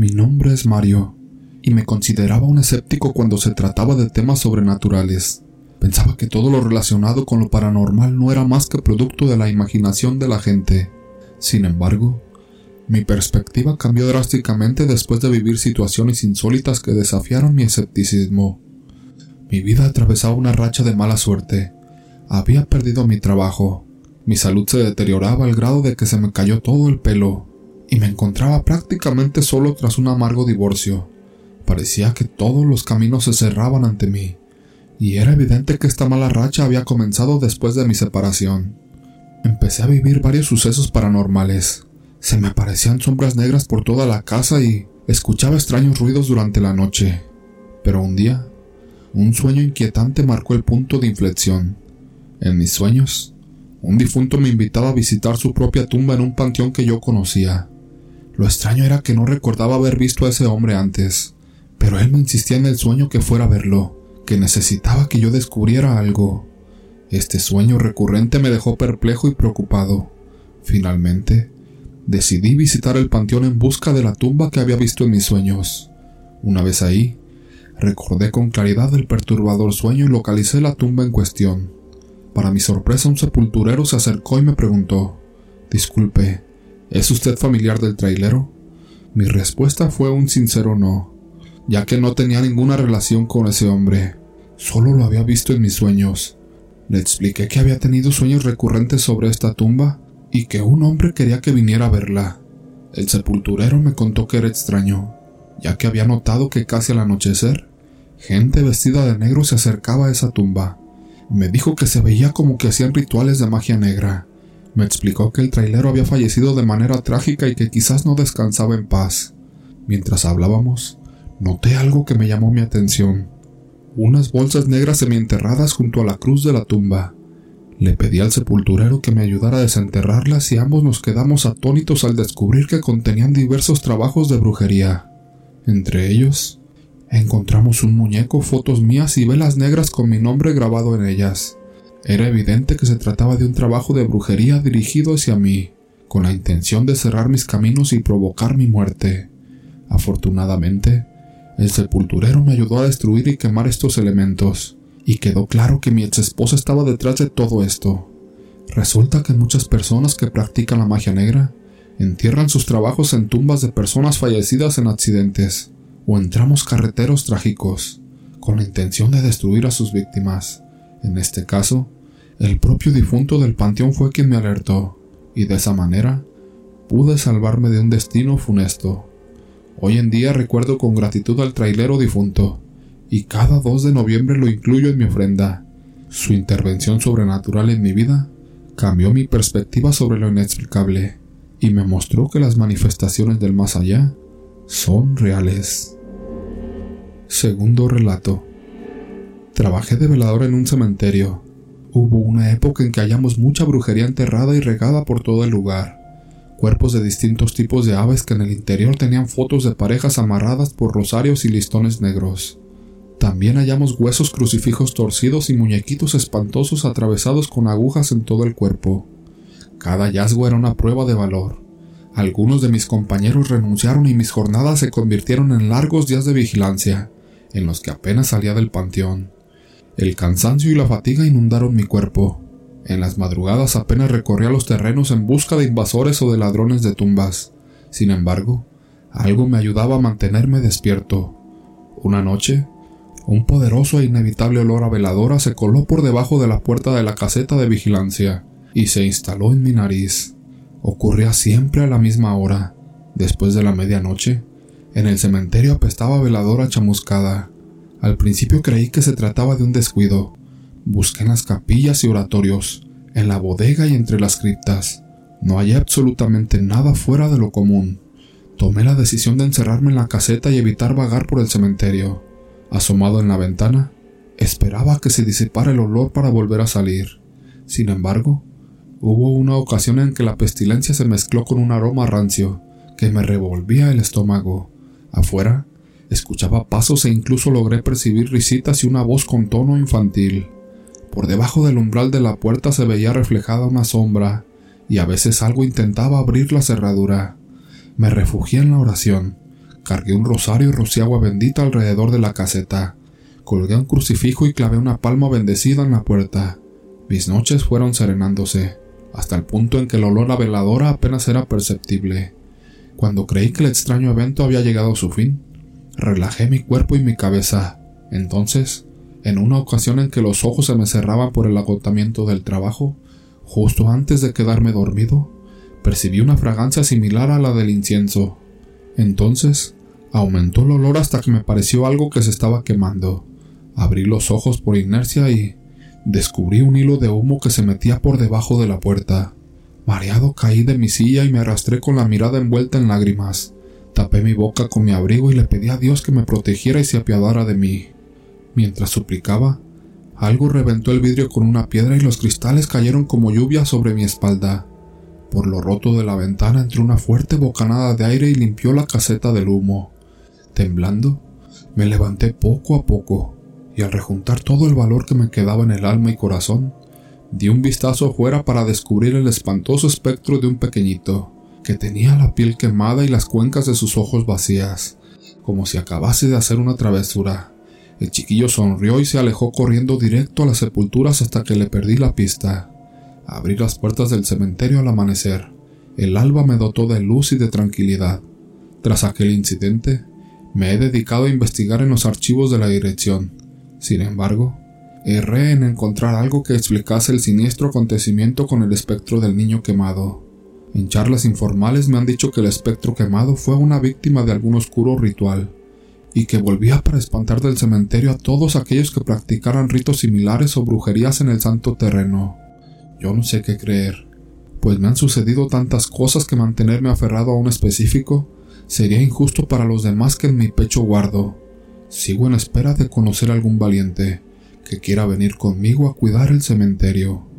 Mi nombre es Mario, y me consideraba un escéptico cuando se trataba de temas sobrenaturales. Pensaba que todo lo relacionado con lo paranormal no era más que producto de la imaginación de la gente. Sin embargo, mi perspectiva cambió drásticamente después de vivir situaciones insólitas que desafiaron mi escepticismo. Mi vida atravesaba una racha de mala suerte. Había perdido mi trabajo. Mi salud se deterioraba al grado de que se me cayó todo el pelo y me encontraba prácticamente solo tras un amargo divorcio. Parecía que todos los caminos se cerraban ante mí, y era evidente que esta mala racha había comenzado después de mi separación. Empecé a vivir varios sucesos paranormales. Se me aparecían sombras negras por toda la casa y escuchaba extraños ruidos durante la noche. Pero un día, un sueño inquietante marcó el punto de inflexión. En mis sueños, un difunto me invitaba a visitar su propia tumba en un panteón que yo conocía. Lo extraño era que no recordaba haber visto a ese hombre antes, pero él me insistía en el sueño que fuera a verlo, que necesitaba que yo descubriera algo. Este sueño recurrente me dejó perplejo y preocupado. Finalmente, decidí visitar el panteón en busca de la tumba que había visto en mis sueños. Una vez ahí, recordé con claridad el perturbador sueño y localicé la tumba en cuestión. Para mi sorpresa, un sepulturero se acercó y me preguntó, Disculpe, ¿Es usted familiar del trailero? Mi respuesta fue un sincero no, ya que no tenía ninguna relación con ese hombre, solo lo había visto en mis sueños. Le expliqué que había tenido sueños recurrentes sobre esta tumba y que un hombre quería que viniera a verla. El sepulturero me contó que era extraño, ya que había notado que casi al anochecer, gente vestida de negro se acercaba a esa tumba. Me dijo que se veía como que hacían rituales de magia negra, me explicó que el trailero había fallecido de manera trágica y que quizás no descansaba en paz. Mientras hablábamos, noté algo que me llamó mi atención. Unas bolsas negras semienterradas junto a la cruz de la tumba. Le pedí al sepulturero que me ayudara a desenterrarlas y ambos nos quedamos atónitos al descubrir que contenían diversos trabajos de brujería. Entre ellos, encontramos un muñeco, fotos mías y velas negras con mi nombre grabado en ellas. Era evidente que se trataba de un trabajo de brujería dirigido hacia mí, con la intención de cerrar mis caminos y provocar mi muerte. Afortunadamente, el sepulturero me ayudó a destruir y quemar estos elementos, y quedó claro que mi ex esposa estaba detrás de todo esto. Resulta que muchas personas que practican la magia negra entierran sus trabajos en tumbas de personas fallecidas en accidentes o en tramos carreteros trágicos, con la intención de destruir a sus víctimas. En este caso, el propio difunto del panteón fue quien me alertó, y de esa manera pude salvarme de un destino funesto. Hoy en día recuerdo con gratitud al trailero difunto, y cada 2 de noviembre lo incluyo en mi ofrenda. Su intervención sobrenatural en mi vida cambió mi perspectiva sobre lo inexplicable y me mostró que las manifestaciones del más allá son reales. Segundo relato. Trabajé de velador en un cementerio. Hubo una época en que hallamos mucha brujería enterrada y regada por todo el lugar. Cuerpos de distintos tipos de aves que en el interior tenían fotos de parejas amarradas por rosarios y listones negros. También hallamos huesos crucifijos torcidos y muñequitos espantosos atravesados con agujas en todo el cuerpo. Cada hallazgo era una prueba de valor. Algunos de mis compañeros renunciaron y mis jornadas se convirtieron en largos días de vigilancia, en los que apenas salía del panteón. El cansancio y la fatiga inundaron mi cuerpo. En las madrugadas apenas recorría los terrenos en busca de invasores o de ladrones de tumbas. Sin embargo, algo me ayudaba a mantenerme despierto. Una noche, un poderoso e inevitable olor a veladora se coló por debajo de la puerta de la caseta de vigilancia y se instaló en mi nariz. Ocurría siempre a la misma hora, después de la medianoche. En el cementerio apestaba veladora chamuscada. Al principio creí que se trataba de un descuido. Busqué en las capillas y oratorios, en la bodega y entre las criptas. No hallé absolutamente nada fuera de lo común. Tomé la decisión de encerrarme en la caseta y evitar vagar por el cementerio. Asomado en la ventana, esperaba que se disipara el olor para volver a salir. Sin embargo, hubo una ocasión en que la pestilencia se mezcló con un aroma rancio que me revolvía el estómago. Afuera, Escuchaba pasos e incluso logré percibir risitas y una voz con tono infantil. Por debajo del umbral de la puerta se veía reflejada una sombra, y a veces algo intentaba abrir la cerradura. Me refugié en la oración, Cargué un rosario y rocié agua bendita alrededor de la caseta. Colgué un crucifijo y clavé una palma bendecida en la puerta. Mis noches fueron serenándose, hasta el punto en que el olor a veladora apenas era perceptible. Cuando creí que el extraño evento había llegado a su fin, relajé mi cuerpo y mi cabeza. Entonces, en una ocasión en que los ojos se me cerraban por el agotamiento del trabajo, justo antes de quedarme dormido, percibí una fragancia similar a la del incienso. Entonces, aumentó el olor hasta que me pareció algo que se estaba quemando. Abrí los ojos por inercia y descubrí un hilo de humo que se metía por debajo de la puerta. Mareado caí de mi silla y me arrastré con la mirada envuelta en lágrimas. Tapé mi boca con mi abrigo y le pedí a Dios que me protegiera y se apiadara de mí. Mientras suplicaba, algo reventó el vidrio con una piedra y los cristales cayeron como lluvia sobre mi espalda. Por lo roto de la ventana entró una fuerte bocanada de aire y limpió la caseta del humo. Temblando, me levanté poco a poco, y al rejuntar todo el valor que me quedaba en el alma y corazón, di un vistazo afuera para descubrir el espantoso espectro de un pequeñito, que tenía la piel quemada y las cuencas de sus ojos vacías, como si acabase de hacer una travesura. El chiquillo sonrió y se alejó corriendo directo a las sepulturas hasta que le perdí la pista. Abrí las puertas del cementerio al amanecer. El alba me dotó de luz y de tranquilidad. Tras aquel incidente, me he dedicado a investigar en los archivos de la dirección. Sin embargo, erré en encontrar algo que explicase el siniestro acontecimiento con el espectro del niño quemado. En charlas informales me han dicho que el espectro quemado fue una víctima de algún oscuro ritual, y que volvía para espantar del cementerio a todos aquellos que practicaran ritos similares o brujerías en el santo terreno. Yo no sé qué creer, pues me han sucedido tantas cosas que mantenerme aferrado a un específico sería injusto para los demás que en mi pecho guardo. Sigo en espera de conocer algún valiente que quiera venir conmigo a cuidar el cementerio.